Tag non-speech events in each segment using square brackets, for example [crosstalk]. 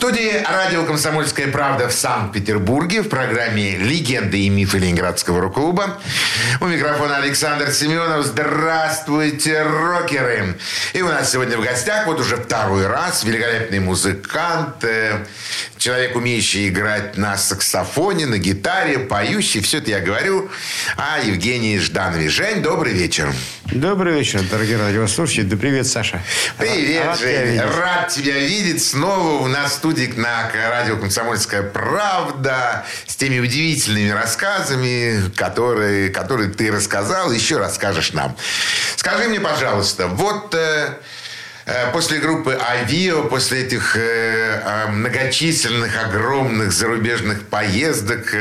Студии радио «Комсомольская правда» в Санкт-Петербурге в программе «Легенды и мифы Ленинградского рок-клуба». У микрофона Александр Семенов. Здравствуйте, рокеры! И у нас сегодня в гостях вот уже второй раз великолепный музыкант, э, человек, умеющий играть на саксофоне, на гитаре, поющий. Все это я говорю о Евгении Жданове. Жень, добрый вечер. Добрый вечер, дорогие радиослушатели. Да привет, Саша. Привет, Рад тебя Жень. видеть. Рад тебя видеть снова у нас в студии на радио «Комсомольская правда» с теми удивительными рассказами, которые, которые ты рассказал, еще расскажешь нам. Скажи мне, пожалуйста, вот... э, э, После группы Авио, после этих э, многочисленных, огромных зарубежных поездок,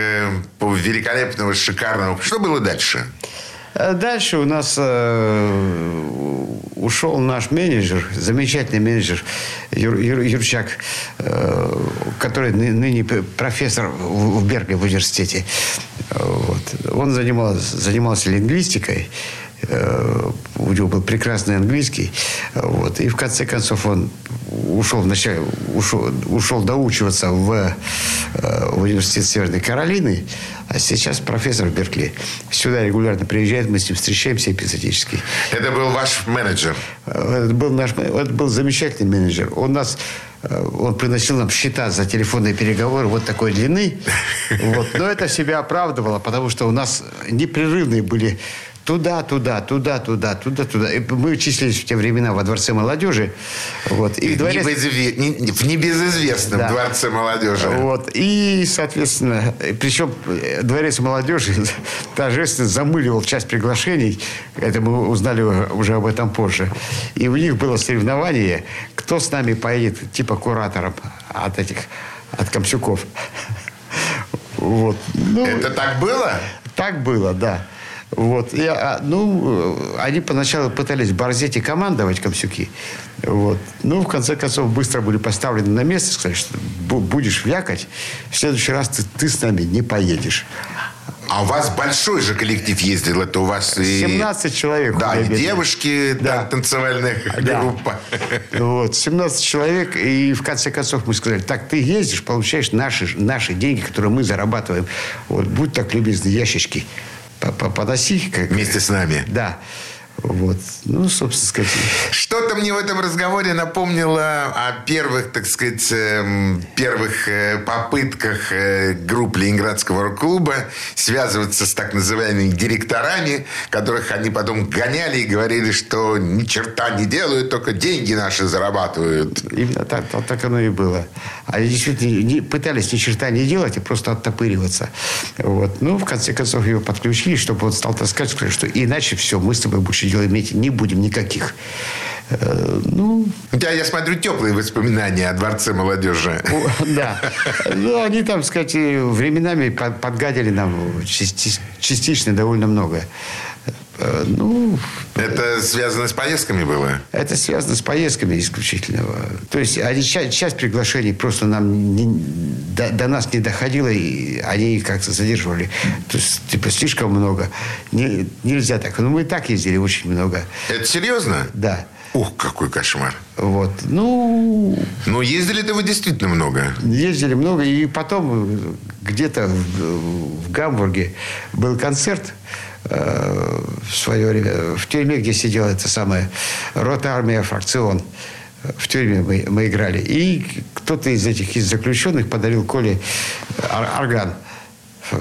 по великолепного, шикарного, что было дальше? Дальше у нас э, ушел наш менеджер, замечательный менеджер Юр- Юр- Юрчак, э, который ны- ныне профессор в в Беркли в университете. Вот. Он занимался, занимался лингвистикой. Э, У него был прекрасный английский. Вот. И в конце концов он ушел, вначале, ушел, ушел доучиваться в, э, в университет Северной Каролины, а сейчас профессор в Беркли. Сюда регулярно приезжает, мы с ним встречаемся эпизодически. Это был ваш менеджер. Э, Это был, наш, это был замечательный менеджер. Он нас э, он приносил нам счета за телефонные переговоры вот такой длины. [laughs] Вот. Но это себя оправдывало, потому что у нас непрерывные были туда, туда, туда, туда, туда, туда. И мы числились в те времена во Дворце молодежи. Вот. И в дворе... Небезыве- не- В небезызвестном Да. дворце молодежи. Вот. И, соответственно, причем э, дворец молодежи [laughs] торжественно замыливал часть приглашений. Это мы узнали уже об этом позже. И у них было соревнование, кто с нами поедет, типа куратором от этих, от Комсюков. [laughs] Вот. Ну, Это так было? так было, да. Вот. И, а, ну, они поначалу пытались борзеть и командовать комсюки. Вот. Ну, в конце концов, быстро были поставлены на место, сказали, что бу- будешь вякать, в следующий раз ты, ты с нами не поедешь. А у вас большой же коллектив ездил. Это у вас и... 17 человек. Да, и девушки, да, Да. танцевальная Да. группа. Вот, 17 человек, и в конце концов мы сказали, так ты ездишь, получаешь наши, наши деньги, которые мы зарабатываем. Вот, будь так любезны, ящички поноси. Как... Вместе с нами. Да. Вот. Ну, собственно сказать. Что-то мне в этом разговоре напомнило о первых, так сказать, эм, первых э, попытках э, групп Ленинградского рок-клуба связываться с так называемыми директорами, которых они потом гоняли и говорили, что ни черта не делают, только деньги наши зарабатывают. Именно так, так, так оно и было. Они действительно не- пытались ни черта не делать, а просто оттопыриваться. Вот. Ну, в конце концов, его подключили, чтобы он стал таскать, что иначе все, мы с тобой больше дела иметь не будем никаких. Ну, У тебя, я смотрю, теплые воспоминания о Дворце молодежи. да. Ну, они там, сказать, временами под- подгадили нам части- частично довольно много. Э, Ну, Это связано с поездками было? Это связано с поездками исключительно. То есть они, часть, часть приглашений просто нам не- до, до нас не доходила, и они как-то задерживали. То есть, типа, слишком много. Не- нельзя так. Но мы и так ездили очень много. Это серьезно? Да. Ух, какой кошмар. Вот. Ну, Ну, ездили-то вы действительно много. ездили много. И потом где-то в, в Гамбурге был концерт э, в свое время. В тюрьме, где сидела эта самая рота армия фракцион. В тюрьме мы, мы играли. И кто-то из этих из заключенных подарил Коле ор- орган. Э,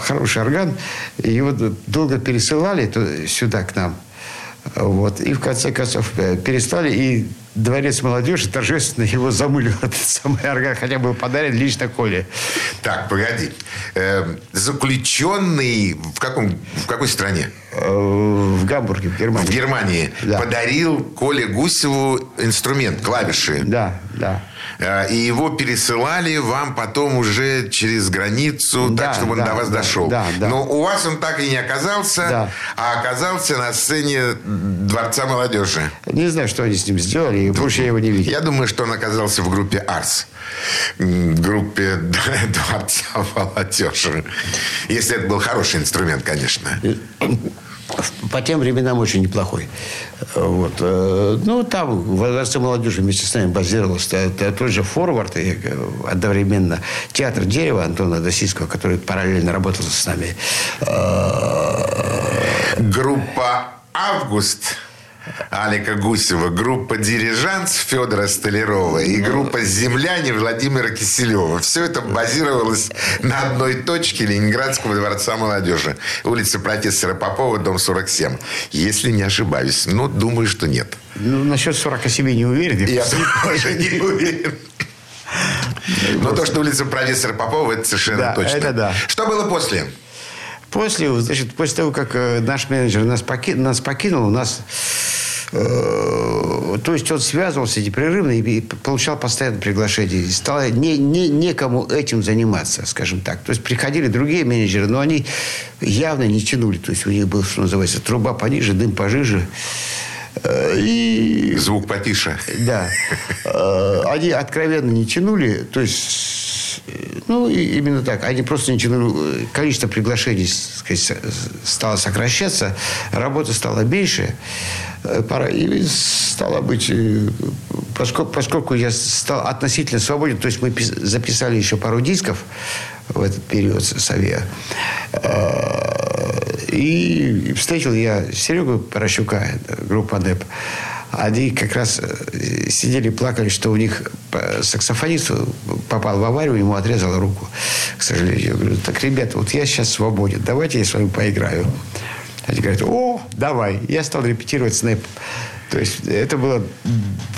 Хороший орган. И его долго пересылали сюда к нам. Вот. И в конце концов э, перестали. И дворец молодежи торжественно его замылил [laughs] этот самый орган, хотя был подарен лично Коле. Так, погоди. Э, заключенный в, каком, в какой стране? Э, в Гамбурге, в Германии. В Германии. Да. Подарил Коле Гусеву инструмент, клавиши. Да, да. Э, И его пересылали вам потом уже через границу, Да, так, чтобы он да, до вас да, дошел. да, да. Но у вас он так и не оказался, Да. а оказался на сцене Дворца молодежи. Не знаю, что они с ним сделали, и больше я его не видел. Я думаю, что он оказался в группе «Арс». Группе [laughs] Дворца молодежи. Если это был хороший инструмент, конечно. По тем временам очень неплохой. Вот. Э, Ну, там в Дворце молодежи вместе с нами т- тот же форвард и э, одновременно театр дерева Антона Досицкого, который параллельно работал с нами. Э, Группа «Август» Алика Гусева, группа «Дирижанс» Федора Столярова и группа «Земляне» Владимира Киселева. Все это базировалось на одной точке Ленинградского дворца молодежи. Улица профессора Попова, дом 47. Если не ошибаюсь. Ну, думаю, что нет. Ну, насчет 47 не уверен. Я [laughs] тоже не уверен. Но то, что улица профессора Попова, это совершенно Да, точно. это да. Что было после? После, значит, после того, как э, наш менеджер нас, поки- нас покинул, у нас... э, то есть он связывался непрерывно и, и получал постоянно приглашения. И стало не, не, некому этим заниматься, скажем так. То есть приходили другие менеджеры, но они явно не тянули. То есть у них был, что называется, труба пониже, дым пожиже. Э, И Звук потише. да. Они откровенно не тянули, то есть, ну, и именно так. Они просто тянули. э, Количество приглашений сказать, стало сокращаться, работа стала меньше. Э, пора- И стало быть, э, поскольку, поскольку я стал относительно свободен, то есть мы пис- записали еще пару дисков в этот период с Авиа. Э, И встретил я Серегу Порощука, группа НЭП. Они как раз э, сидели, плакали, что у них э, саксофонист попал в аварию, ему отрезала руку, к сожалению. Я говорю, так, ребята, вот я сейчас свободен, давайте я с вами поиграю. Они говорят, о, давай. Я стал репетировать с НЭП. То есть это было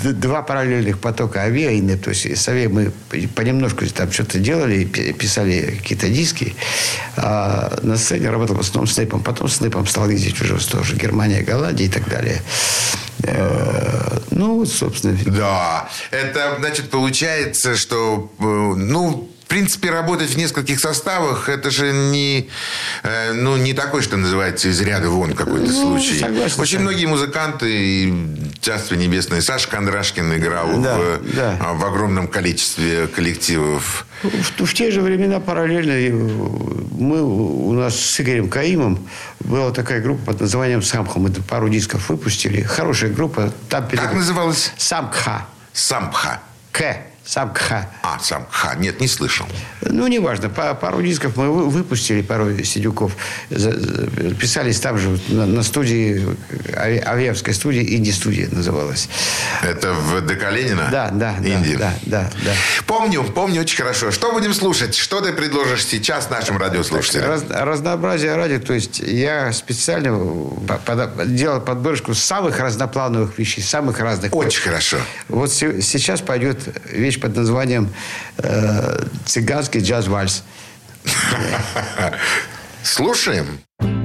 два параллельных потока авиа. То есть с авиа мы понемножку там что-то делали, пи- писали какие-то диски. А на сцене работал в основном с НЭПом. Потом с НЭПом стал ездить уже тоже Германия, Голландия и так далее. Э, Ну, собственно, Да, это, значит, получается, что, э, ну, в принципе, работать в нескольких составах, это же не, э, ну, не такой, что называется, из ряда вон какой-то Ну, случай. согласен, Очень многие музыканты, и Царство Небесное, Саша Кондрашкин играл Да, в, да. а, в огромном количестве коллективов. В, в те же времена параллельно мы у нас с Игорем Каимом была такая группа под названием Самха. Мы пару дисков выпустили. Хорошая группа. Там Как называлась? Самкха. Сампха. К. Самкха. А, Сампха. Нет, не слышал. Ну, неважно. Па- пару дисков мы вы- выпустили, пару сидюков. Писались там же на, студии, авиавской студии, инди-студия называлась. Это в ДК Ленина? Да, да, да, Индия. да, да, да. Помню, помню очень хорошо. Что будем слушать? Что ты предложишь сейчас нашим радиослушателям? Раз- разнообразие ради, то есть я специально по- пода- делал подборочку самых разноплановых вещей, самых разных. Очень хорошо. Вот се- сейчас пойдет вещь под названием э, «Цыганский джаз-вальс». Слушаем. Thank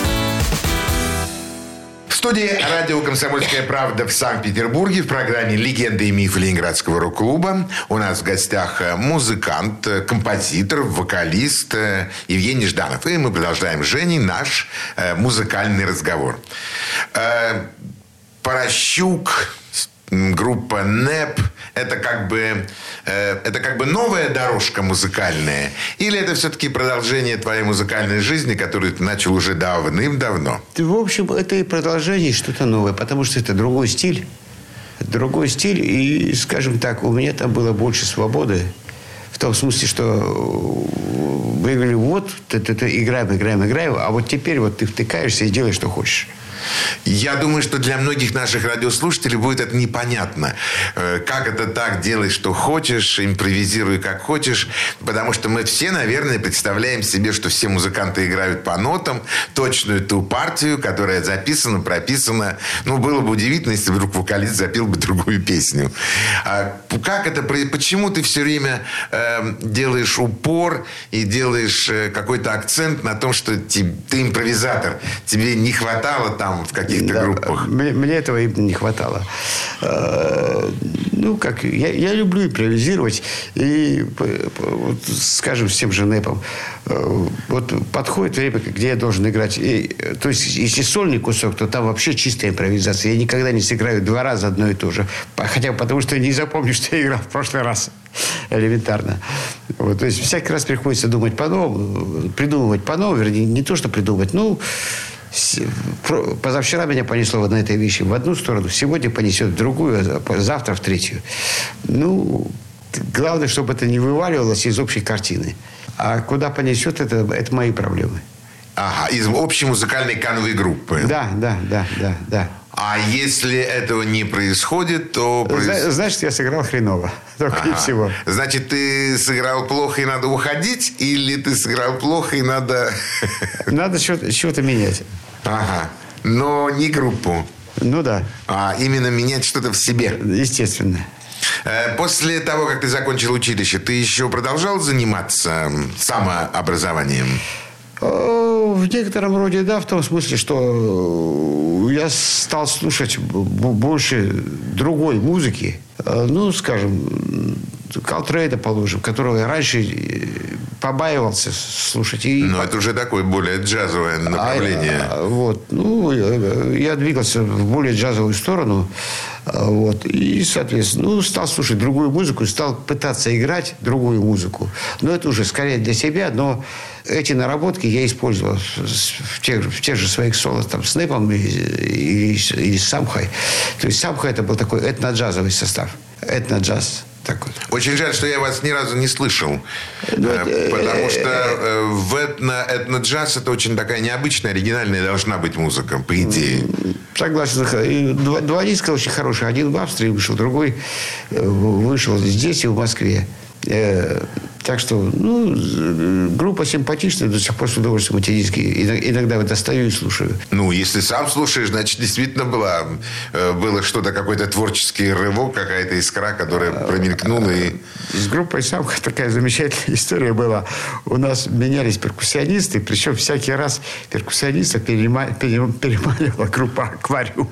Студии радио «Комсомольская правда» в Санкт-Петербурге в программе «Легенды и мифы Ленинградского рок-клуба». У нас в гостях э, музыкант, э, композитор, вокалист э, Евгений Жданов. И мы продолжаем с Женей наш музыкальный разговор. Порощук, группа НЭП это как бы э, это как бы новая дорожка музыкальная или это все-таки продолжение твоей музыкальной жизни, которую ты начал уже давным-давно? В общем, это и продолжение что-то новое, потому что это другой стиль, другой стиль и, скажем так, у меня там было больше свободы в том смысле, что мы говорили, вот, ты, ты, ты, играем, играем, играем, а вот теперь вот ты втыкаешься и делаешь, что хочешь. Я думаю, что для многих наших радиослушателей будет это непонятно. Э, как это так, делай, что хочешь, импровизируй, как хочешь. Потому что мы все, наверное, представляем себе, что все музыканты играют по нотам, точную ту партию, которая записана, прописана. Ну, было бы удивительно, если вдруг вокалист запил бы другую песню. А как это, почему ты все время э, делаешь упор и делаешь э, какой-то акцент на том, что ты, ты импровизатор, тебе не хватало там там в каких-то да, группах. Мне, мне этого не хватало. Э, ну, как, я, я люблю импровизировать. И, вот, скажем, с тем же НЭПом. Э, вот подходит время, где я должен играть. И, то есть, если сольный кусок, то там вообще чистая импровизация. Я никогда не сыграю два раза одно и то же. Хотя потому, что не запомню, [laughs] что я играл в прошлый раз. Элементарно. Вот, то есть, всякий раз приходится думать по-новому, придумывать по-новому. Вернее, не то, что придумывать, ну, Позавчера меня понесло на этой вещи в одну сторону, сегодня понесет в другую, а завтра в третью. Ну, главное, чтобы это не вываливалось из общей картины. А куда понесет, это, это мои проблемы. Ага, из общей музыкальной кановой группы. Да, да, да, да, да. А если этого не происходит, то... Значит, я сыграл хреново. [laughs] Только ага. и всего. Значит, ты сыграл плохо и надо уходить? Или ты сыграл плохо и надо... Надо что-то менять. Ага. Но не группу. Ну да. А именно менять что-то в себе. Естественно. Э, после того, как ты закончил училище, ты еще продолжал заниматься самообразованием? В некотором роде да, в том смысле, что я стал слушать больше другой музыки. Э, ну, скажем, Калтрейда, положим, которого я раньше побаивался слушать. И... Но это уже такое более джазовое направление. А, вот. Ну, я двигался в более джазовую сторону. А, вот. И, соответственно, ну, стал слушать другую музыку, стал пытаться играть другую музыку. Но это уже скорее для себя, но эти наработки я использовал в тех, в тех же своих соло там, с Нэпом и, и, и Самхой. То есть Самхай это был такой этно-джазовый состав. Этно-джаз такой. Очень жаль, что я вас ни разу не слышал. Ну, э, потому что э, в этно, этно-джаз это очень такая необычная, оригинальная должна быть музыка, по идее. Согласен. Два, два диска очень хорошие. Один в Австрии вышел, другой э, вышел здесь и в Москве. Так что, ну, группа симпатичная, до сих пор с удовольствием диски иногда достаю и слушаю. Ну, если сам слушаешь, значит, действительно была, э, было что-то, какой-то творческий рывок, какая-то искра, которая промелькнула. И... С группой сам такая замечательная [laughs] история была. У нас менялись перкуссионисты, причем всякий раз перкуссиониста переманивала группа «Аквариум».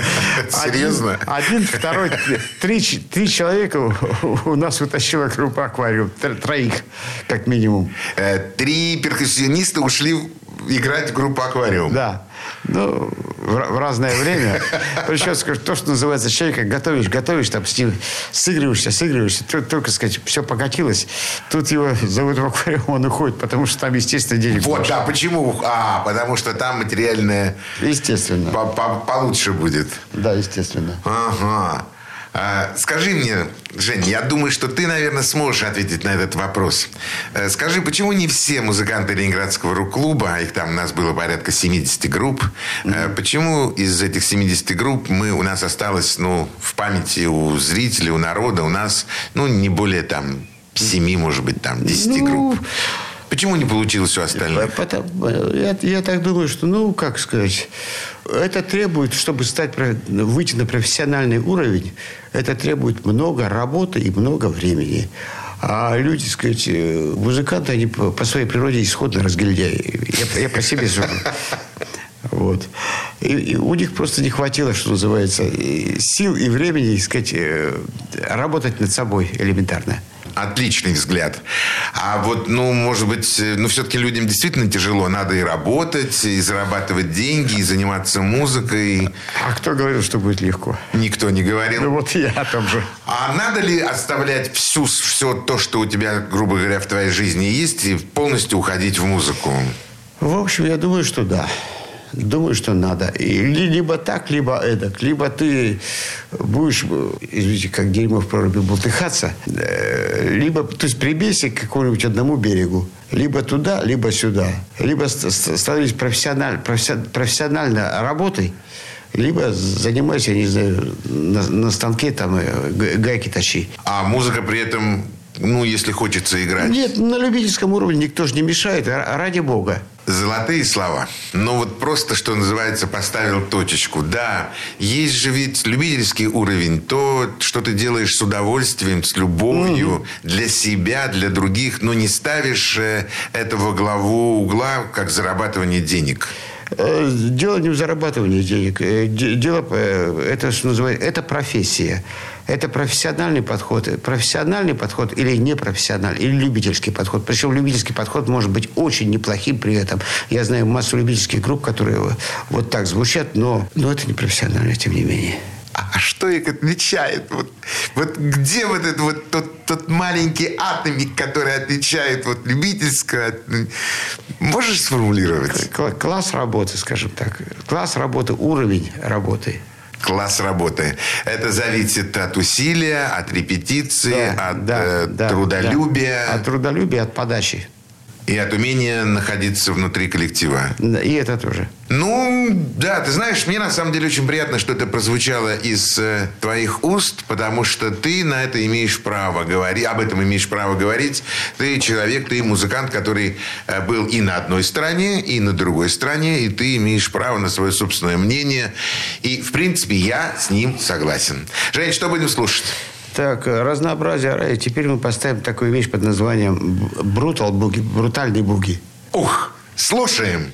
[laughs] Серьезно? Один, второй, три человека у нас утащила группа «Аквариум» троих, как минимум. Э, три перкуссиониста ушли играть в группу «Аквариум». Да. Ну, в, в разное время. Причем, то, что называется человека, готовишь, готовишь, там, с ним сыгрываешься, сыгрываешься, только, только сказать, все покатилось. Тут его зовут в аквариум, он уходит, потому что там, естественно, денег Вот, больше. да, почему? А, потому что там материальное... Естественно. По -по Получше будет. Да, естественно. Ага. А, скажи мне, Жень, я думаю, что ты, наверное, сможешь ответить на этот вопрос. Э, скажи, почему не все музыканты Ленинградского рок-клуба, а их там у нас было порядка 70 групп, mm-hmm. почему из этих 70 групп мы, у нас осталось, ну, в памяти у зрителей, у народа, у нас, ну, не более там 7, может быть, там 10 ну... групп? Почему не получилось у остальных? Потому, я, я так думаю, что, ну, как сказать, это требует, чтобы стать, выйти на профессиональный уровень, это требует много работы и много времени. А люди, сказать, э, музыканты, они по, по своей природе исходно разгильдяи. Я, я по себе сужу. Вот. И, и у них просто не хватило, что называется, сил и времени, сказать, э, работать над собой элементарно. Отличный взгляд. А вот, ну, может быть, ну, все-таки людям действительно тяжело. Надо и работать, и зарабатывать деньги, и заниматься музыкой. А кто говорил, что будет легко? Никто не говорил. Ну, вот я о том же. А надо ли оставлять всю, все то, что у тебя, грубо говоря, в твоей жизни есть, и полностью уходить в музыку? В общем, я думаю, что да. Думаю, что надо. И либо так, либо эдак. Либо ты будешь, извините, как дерьмо в проруби бултыхаться, э, либо, то есть прибейся к какому-нибудь одному берегу. Либо туда, либо сюда. Либо становись профессиональ, профессионально работой, либо занимайся, не знаю, на, на станке там э, гайки тащи. А музыка при этом ну, если хочется играть. Нет, на любительском уровне никто же не мешает, ради бога. Золотые слова. Ну вот просто, что называется, поставил точечку. Да, есть же ведь любительский уровень. То, что ты делаешь с удовольствием, с любовью, mm. для себя, для других, но не ставишь э, этого главу угла, как зарабатывание денег. Э, дело не в зарабатывании денег. Э, дело, это, что называется, это профессия. Это профессиональный подход. Профессиональный подход или непрофессиональный, или любительский подход. Причем любительский подход может быть очень неплохим при этом. Я знаю массу любительских групп, которые вот так звучат, но, но это не профессионально, тем не менее. А, а что их отличает? Вот, вот где вот этот вот тот, тот маленький атомик, который отличает вот любительское? Можешь сформулировать? Класс работы, скажем так. Класс работы, уровень работы класс работы. Это зависит от усилия, от репетиции, да, от да, э, да, трудолюбия. Да. От трудолюбия, от подачи. И от умения находиться внутри коллектива. И это тоже. Ну, да, ты знаешь, мне на самом деле очень приятно, что это прозвучало из э, твоих уст, потому что ты на это имеешь право говорить, об этом имеешь право говорить. Ты человек, ты музыкант, который э, был и на одной стороне, и на другой стороне, и ты имеешь право на свое собственное мнение. И, в принципе, я с ним согласен. Жень, что будем слушать? Так, разнообразие. Теперь мы поставим такую вещь под названием «Брутал буги», «Брутальный буги». Ух, слушаем.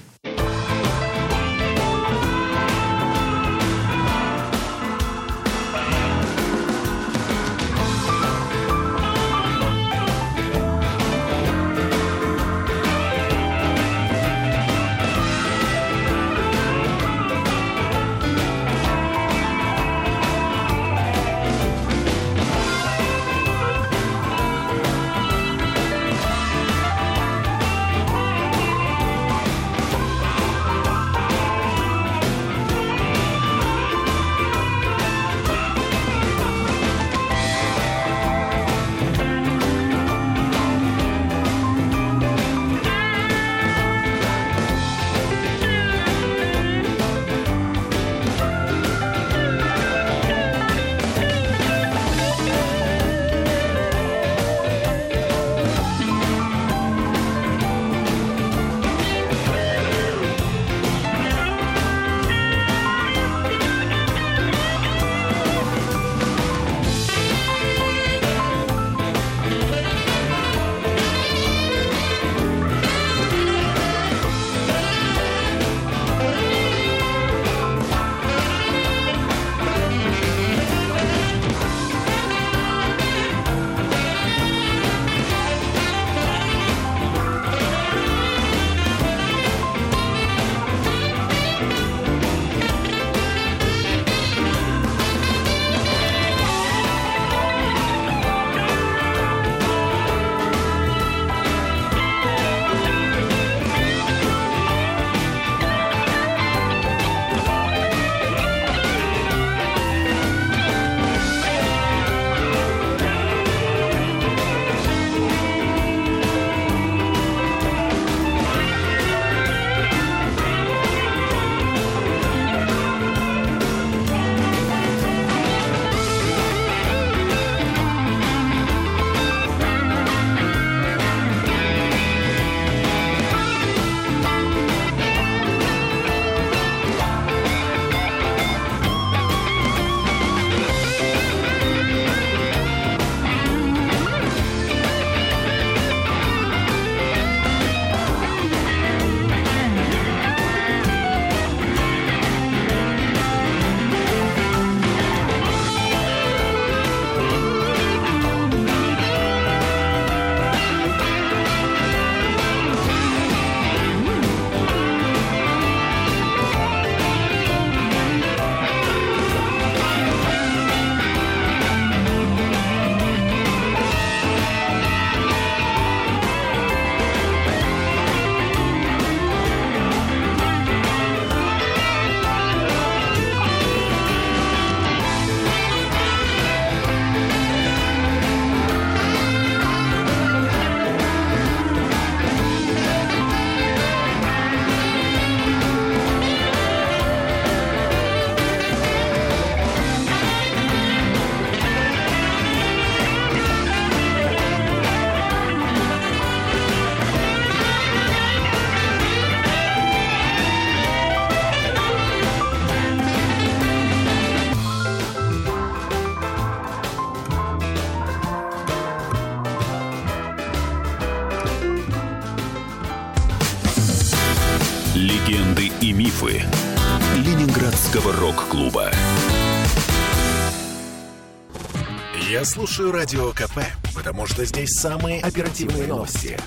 Слушаю Радио КП, потому что здесь самые оперативные новости.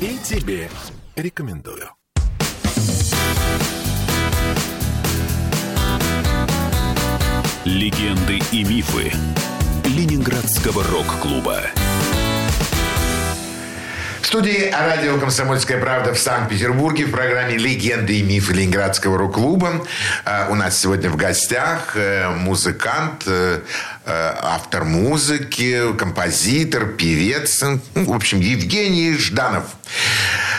И тебе рекомендую. Легенды и мифы Ленинградского рок-клуба. В студии радио «Комсомольская правда» в Санкт-Петербурге в программе «Легенды и мифы Ленинградского рок-клуба». А, у нас сегодня в гостях э, музыкант, э, автор музыки, композитор, певец, ну, в общем, Евгений Жданов.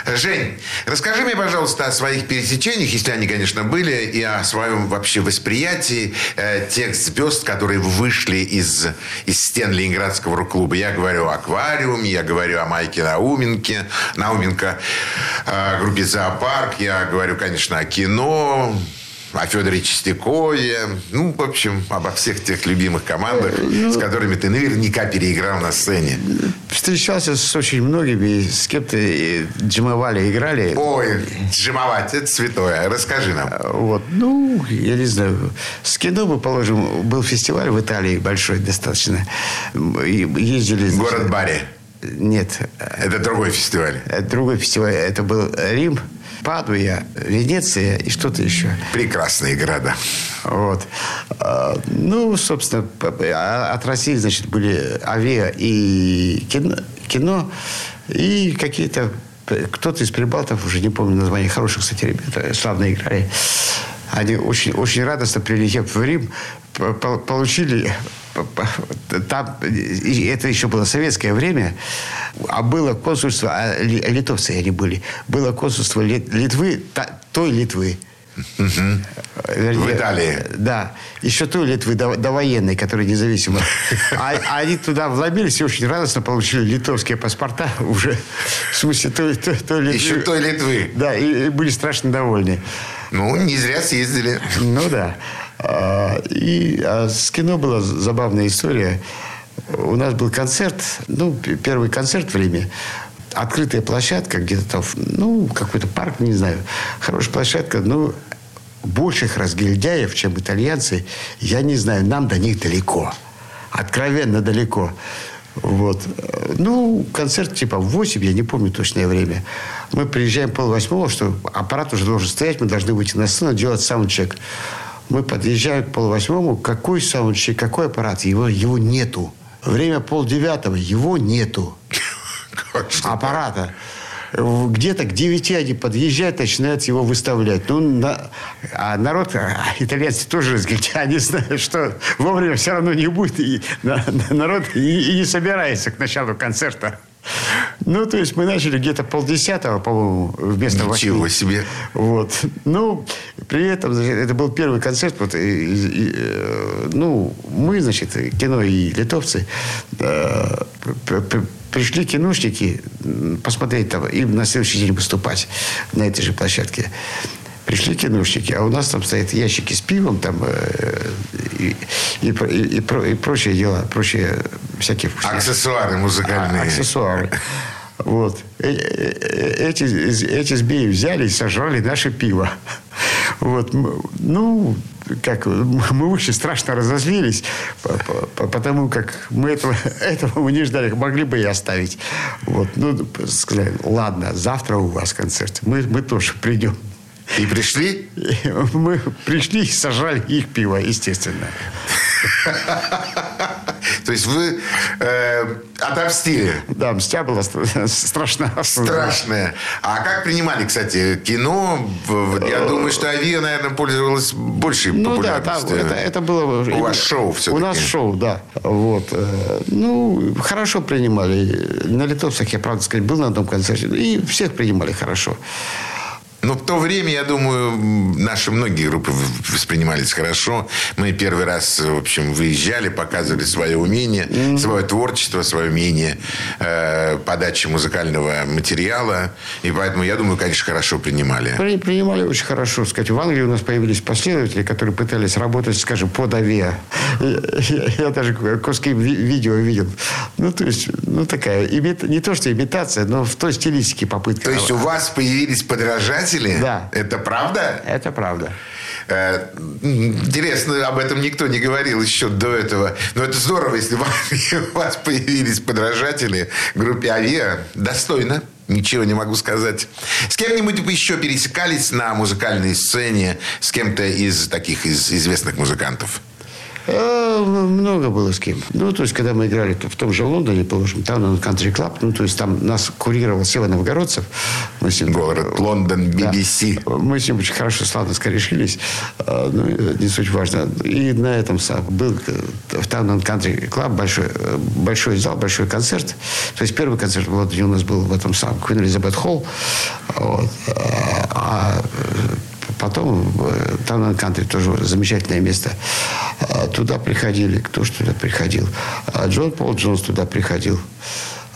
Жень, расскажи мне, пожалуйста, о своих пересечениях, если они, конечно, были, и о своем вообще восприятии э, тех звезд, которые вышли из, из стен Ленинградского рок-клуба. Я говорю о «Аквариуме», я говорю о Майке Науменке, Науменко, о группе «Зоопарк», я говорю, конечно, о кино, о Федоре Чистякове, ну, в общем, обо всех тех любимых командах, с которыми ты наверняка переиграл на сцене. Встречался с очень многими, с кем-то джимовали, играли. Ой, джимовать, это святое. Расскажи нам. Вот, ну, я не знаю. С кино, мы положим, был фестиваль в Италии большой достаточно. Ездили... Город Бари. Нет, Это другой фестиваль. это другой фестиваль. Это был Рим, Падуя, Венеция и что-то еще. Прекрасные города. Вот. А, Ну, собственно, а от России, значит, были авиа и кино, кино и какие-то... Кто-то из прибалтов, уже не помню название, хорошие, кстати, ребята, славно играли. Они очень, очень радостно, прилетев в Рим, получили... Там, это еще было советское время, а было консульство, а ли- литовцы они были, было консульство Ли- Литвы, той Литвы, Вернее, В Италии. Да. Еще той Литвы до, довоенной, которая независима. А, а они туда вломились и очень радостно получили литовские паспорта уже. В смысле, той, той, той Литвы. Еще той Литвы. Да, и, и были страшно довольны. Ну, не зря съездили. Ну да. А, И а с кино была забавная история. У нас был концерт, ну, первый концерт в Риме. Открытая площадка, где-то там, ну, какой-то парк, не знаю. Хорошая площадка, ну, больших разгильдяев, чем итальянцы, я не знаю, нам до них далеко. Откровенно далеко. Вот. Ну, концерт типа в 8, я не помню точное время. Мы приезжаем пол восьмого, что аппарат уже должен стоять, мы должны выйти на сцену, делать саундчек. Мы подъезжаем к пол восьмому, какой саундчек, какой аппарат? Его, его нету. Время пол девятого, его нету аппарата. Где-то к 9 они подъезжают, начинают его выставлять. Ну, на- а народ, а, итальянцы тоже они знают, что вовремя все равно не будет. И на- на- народ и, и не собирается к началу концерта. Ну, то есть мы начали где-то полдесятого, по-моему, вместо Ничего восьми. себе. Вот. Ну, при этом, значит, это был первый концерт. Вот, и- и- э, ну, мы, значит, кино и литовцы, э, пришли киношники посмотреть там, им на следующий день выступать на этой же площадке. Пришли киношники, а у нас там стоят ящики с пивом там, э, и, и, и- и и прочие дела, прочие всякие. Аксессуары музыкальные. А, аксессуары. Вот. Э- э- э- Эти, эти змеи взяли и сожрали наше пиво. Вот. Ну, как, мы очень страшно разозлились, по- по- по- потому как мы этого, [laughs] этого мы не ждали. Могли бы и оставить. Вот. Ну, сказали, ладно, завтра у вас концерт. Мы, мы тоже придем. И пришли? [laughs] Мы пришли и сожрали их пиво, естественно. [laughs] То есть вы э, отомстили. Да, мстя была стра- [laughs] страшна. Страшное. А как принимали, кстати, кино? Я думаю, что Авиа, наверное, пользовалась большей Ну да, популярностью. это было... У вас шоу все-таки. У нас шоу, да. Вот. э, Ну, хорошо принимали. На литовцах, я, правда сказать, был на одном концерте. И всех принимали хорошо. Ну, в то время, я думаю, наши многие группы воспринимались хорошо. Мы первый раз, в общем, выезжали, показывали свое умение, свое творчество, свое умение э, подачи музыкального материала. И поэтому, я думаю, конечно, хорошо принимали. При- Принимали очень хорошо. Сказать, в Англии у нас появились последователи, которые пытались работать, скажем, под авиа. Я, я даже куски ви- видео видел. Ну, то есть, ну, такая, имит- не то, что имитация, но в той стилистике попытка. То есть у вас появились подражатели подражатели? Да. Это правда? Это правда. Э, Интересно, об этом никто не говорил еще до этого. Но это здорово, если [laughs] у вас появились подражатели группе «Авиа». Достойно. Ничего не могу сказать. С кем-нибудь вы еще пересекались на музыкальной сцене? С кем-то из таких из известных музыкантов? Э, Много было с кем. Ну, то есть, когда мы играли в том же Лондоне, положим, там на Country Club, ну, то есть, там нас курировал Сева Новгородцев. Мы с ним, Город Лондон, Да. BBC. Мы с ним очень хорошо, славно скорешились. А, Ну, не суть важно. И на этом сам был э, в and Country Club большой, э, большой зал, большой концерт. То есть первый концерт в Лондоне у нас был в этом самом Queen Elizabeth Hall. Вот. А э, потом э, and Country тоже замечательное место. А Туда приходили, кто ж туда приходил? А Джон Пол Джонс туда приходил.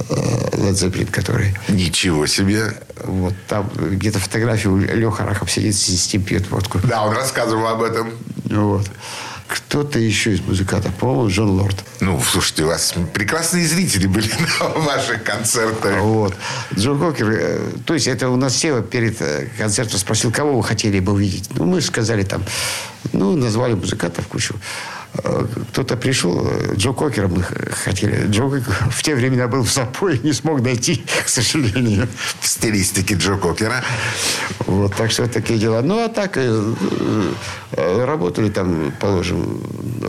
Led Zeppelin, который Ничего себе. вот там где-то фотографию Леха Рахов сидит, с ним пьет водку. Да, он рассказывал об этом. Вот. Кто-то еще из музыкантов, по-моему, Джон Лорд. Ну, слушайте, у вас прекрасные зрители были [laughs] на ваших концертах. Вот. Джон Кокер, э, то есть это у нас Сева перед э, концертом спросил, кого вы хотели бы увидеть. Ну, мы сказали там, ну, назвали музыкантов кучу. Кто-то пришел, Джо мы хотели. Джо Кокер в те времена был в запое, не смог найти, к сожалению. В стилистике Джо Кокера. Вот, так что такие дела. Ну, а так э, э, работали там, положим,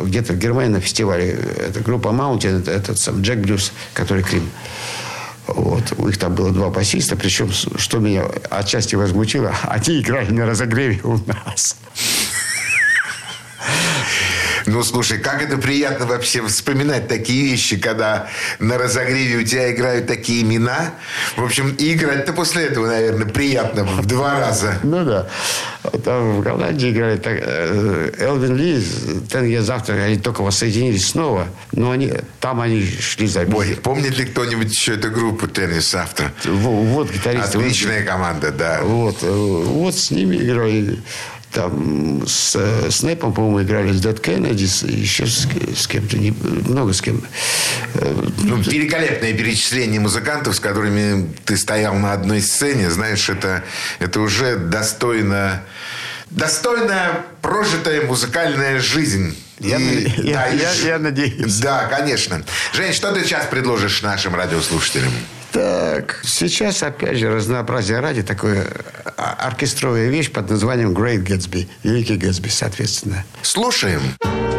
где-то в Германии на фестивале. Это группа Mountain, это этот сам Джек Блюз, который Крим. Вот. У них там было два басиста, причем, что меня отчасти возмутило, [laughs] они играли на разогреве у нас. Ну, слушай, как это приятно вообще вспоминать такие вещи, когда на разогреве у тебя играют такие имена. В общем, и играть-то после этого, наверное, приятно в два раза. Ну да. Там в Голландии играли так, э, Элвин Ли, Years After, они только воссоединились снова, но они, там они шли за Ой, помнит ли кто-нибудь еще эту группу «Теннис Автор»? Во- Вот гитарист. Отличная команда, да. Вот, э, вот с ними играли. Там с э, Снэпом, по-моему, играли с Дэд Кеннеди, еще с, с кем-то, не- много с кем. Э, Ну, великолепное перечисление музыкантов, с которыми ты стоял на одной сцене. Знаешь, это, это уже достойно... Достойная прожитая музыкальная жизнь. Я И- я- да, и я- я надеюсь. Да, конечно. Жень, что ты сейчас предложишь нашим радиослушателям? Так, сейчас, опять же, разнообразие ради, такое а- оркестровая вещь под названием Great Gatsby. Великий Гэтсби, соответственно. Слушаем. Great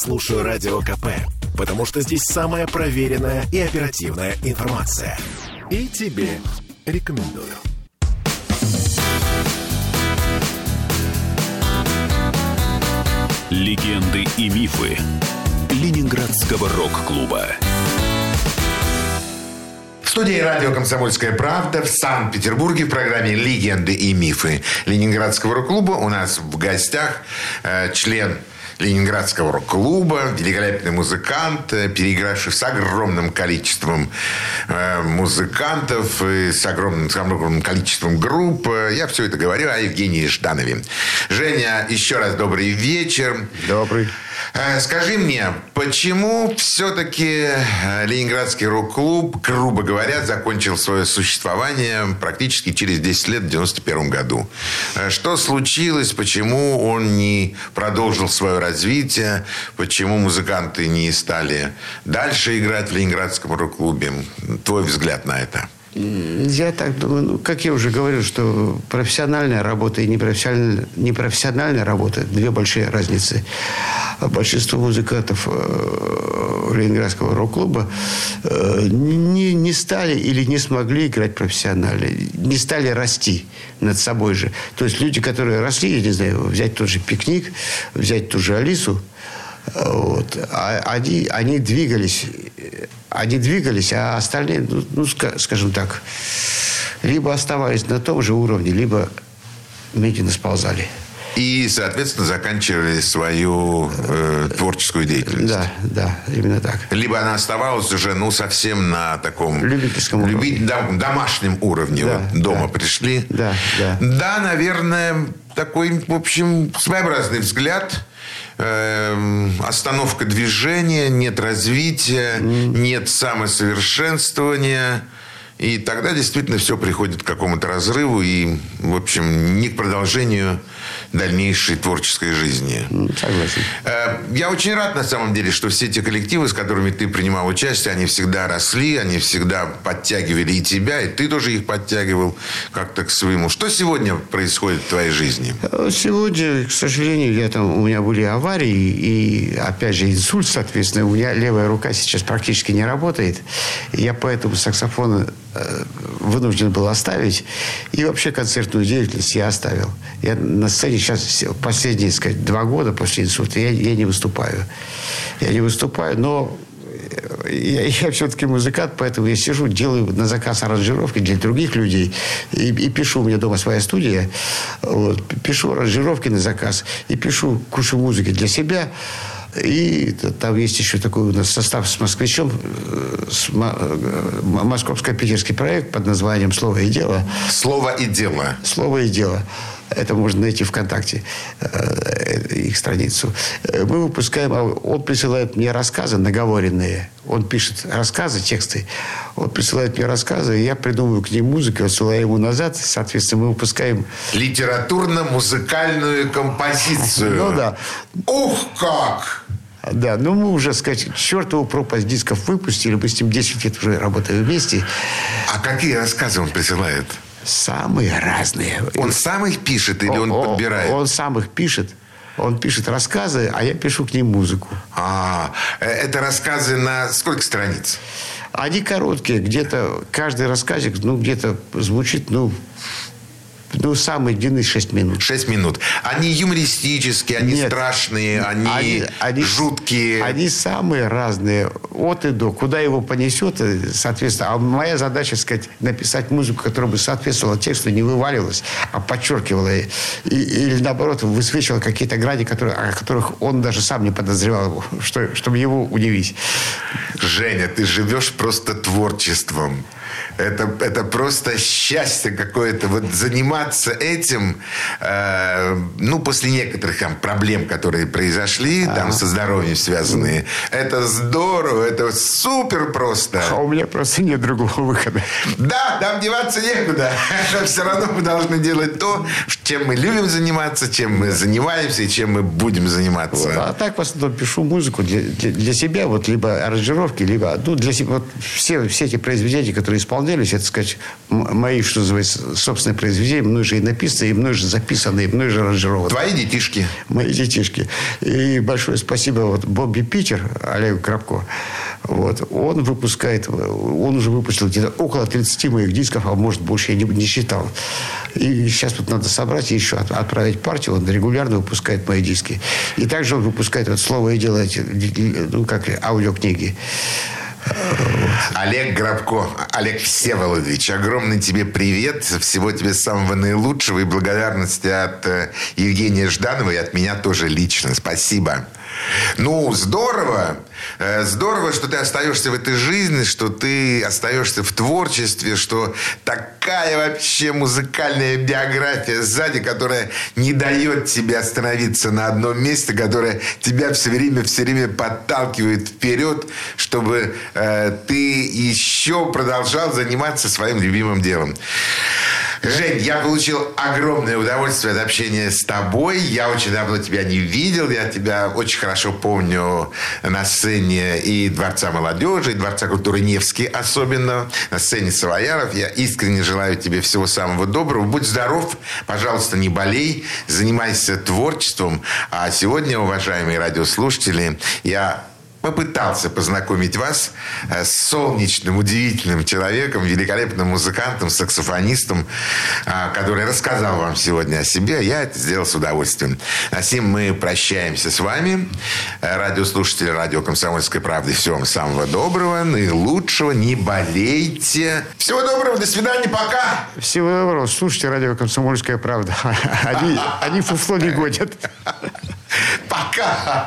слушаю Радио КП, потому что здесь самая проверенная и оперативная информация. И тебе рекомендую. Легенды и мифы Ленинградского рок-клуба. В студии радио «Комсомольская правда» в Санкт-Петербурге в программе «Легенды и мифы» Ленинградского рок-клуба у нас в гостях э, член Ленинградского рок-клуба, великолепный музыкант, э, переигравший с огромным количеством э, музыкантов и с огромным, с огромным количеством групп. Я все это говорю о Евгении Жданове. Женя, еще раз добрый вечер. Добрый. Э, скажи мне, почему все-таки э, Ленинградский рок-клуб, грубо говоря, закончил свое существование практически через 10 лет, в 91 году? Что случилось? Почему он не продолжил свое развитие? Почему музыканты не стали дальше играть в Ленинградском рок-клубе? Твой взгляд на это? Я так думаю, ну, как я уже говорил, что профессиональная работа и непрофессиональная, непрофессиональная работа – две большие разницы. Большинство музыкантов э, Ленинградского рок-клуба э, не, не стали или не смогли играть профессионально, не стали расти над собой же. То есть люди, которые росли, я не знаю, взять тот же «Пикник», взять ту же «Алису», вот. А они, они двигались, они двигались, а остальные, ну, ну скажем так, либо оставались на том же уровне, либо медленно сползали. И, соответственно, заканчивали свою э, творческую деятельность. Да, да, именно так. Либо она оставалась уже, ну, совсем на таком... Любительском люби, дом, домашнем уровне. Да, вот дома да, пришли. Да, да. Да, наверное, такой, в общем, своеобразный взгляд Эм, остановка движения, нет развития, нет самосовершенствования. И тогда действительно все приходит к какому-то разрыву и, в общем, не к продолжению дальнейшей творческой жизни. Согласен. Э, я очень рад, на самом деле, что все те коллективы, с которыми ты принимал участие, они всегда росли, они всегда подтягивали и тебя, и ты тоже их подтягивал как-то к своему. Что сегодня происходит в твоей жизни? Э, сегодня, к сожалению, я там, у меня были аварии и, опять же, инсульт, соответственно. У меня левая рука сейчас практически не работает. Я поэтому саксофон Э, вынужден был оставить. И вообще концертную деятельность я оставил. Я на сцене сейчас последние, сказать, два года после инсульта я, я не выступаю. Я не выступаю, но я, [laughs] я все-таки музыкант, поэтому я сижу, делаю на заказ аранжировки для других людей. И, и пишу, у меня дома своя студия. Вот, пишу аранжировки на заказ. И пишу кучу музыки для себя. И там есть еще такой у нас состав с москвичом, э, с э, московско-питерский проект под названием «Слово и дело». «Слово и дело». «Слово и дело». Это можно найти ВКонтакте, э, их страницу. Мы выпускаем, а он присылает мне рассказы наговоренные. Он пишет рассказы, тексты. Он присылает мне рассказы, и я придумываю к ним музыку, отсылаю ему назад. Соответственно, мы выпускаем... Литературно-музыкальную композицию. Ну да. Ух, как! Да, ну мы уже, сказать, чертову пропасть дисков выпустили, мы с ним 10 лет уже работаем вместе. А какие рассказы он присылает? Самые разные. Он сам их пишет или он, он подбирает? Он сам их пишет. Он пишет рассказы, а я пишу к ним музыку. А, э, это рассказы на сколько страниц? Они короткие, где-то каждый рассказик, ну, где-то звучит, ну, ну, самые длины 6 минут. 6 минут. Они юмористические, они Нет, страшные, они, они, они жуткие. Они самые разные. От и до. Куда его понесет, э, соответственно. А моя задача, сказать, написать музыку, которая бы соответствовала тексту, не вываливалась, а подчеркивала. И, или, наоборот, высвечивала какие-то грани, которые, о которых он даже сам не подозревал, что, чтобы его удивить. Женя, ты живешь просто творчеством. Это, это просто счастье какое-то. Вот заниматься этим, э, ну, после некоторых там проблем, которые произошли, а там со здоровьем связанные, это здорово, это супер просто. А у меня просто нет другого выхода. Да, там деваться некуда. [laughs] Все равно мы должны делать то, чем мы любим заниматься, чем мы занимаемся и чем мы будем заниматься. Вот. А так в основном пишу музыку для, для, для себя, вот либо аранжировки, либо ну, для себя. Вот все, все эти произведения, которые исполнялись, это, сказать, мои, что называется, собственные произведения, мной же и написаны, и мной же записаны, и мной же аранжированы. Твои детишки. Мои детишки. И большое спасибо вот Бобби Питер, Олегу Крабко. Вот. Он выпускает, он уже выпустил где-то около 30 моих дисков, а может больше, я не, не считал. И сейчас вот надо собрать и еще отправить партию. Он регулярно выпускает мои диски. И также он выпускает вот слово и дело, ну, как аудиокниги. Олег Грабко, Олег Всеволодович, огромный тебе привет. Всего тебе самого наилучшего и благодарности от э, Евгения Жданова и от меня тоже лично. Спасибо. Ну, здорово. Э, здорово, что ты остаешься в этой жизни, что ты остаешься в творчестве, что такая вообще музыкальная биография сзади, которая не дает тебе остановиться на одном месте, которая тебя все время, все время подталкивает вперед, чтобы э, ты еще продолжал заниматься своим любимым делом. Жень, я получил огромное удовольствие от общения с тобой. Я очень давно тебя не видел. Я тебя очень хорошо помню на сцене и Дворца молодежи, и Дворца культуры Невский особенно, на сцене Савояров. Я искренне желаю тебе всего самого доброго. Будь здоров, пожалуйста, не болей, занимайся творчеством. А сегодня, уважаемые радиослушатели, я попытался познакомить вас э, с солнечным, удивительным человеком, великолепным музыкантом, саксофонистом, э, который рассказал вам сегодня о себе. Я это сделал с удовольствием. На сим мы прощаемся с вами. Э, радиослушатели радио «Комсомольской правды». Всего вам самого доброго, наилучшего. Не болейте. Всего доброго. До свидания. Пока. Всего доброго. Слушайте радио «Комсомольская правда». [laughs] Они, они фуфло не годят. [laughs] Пока.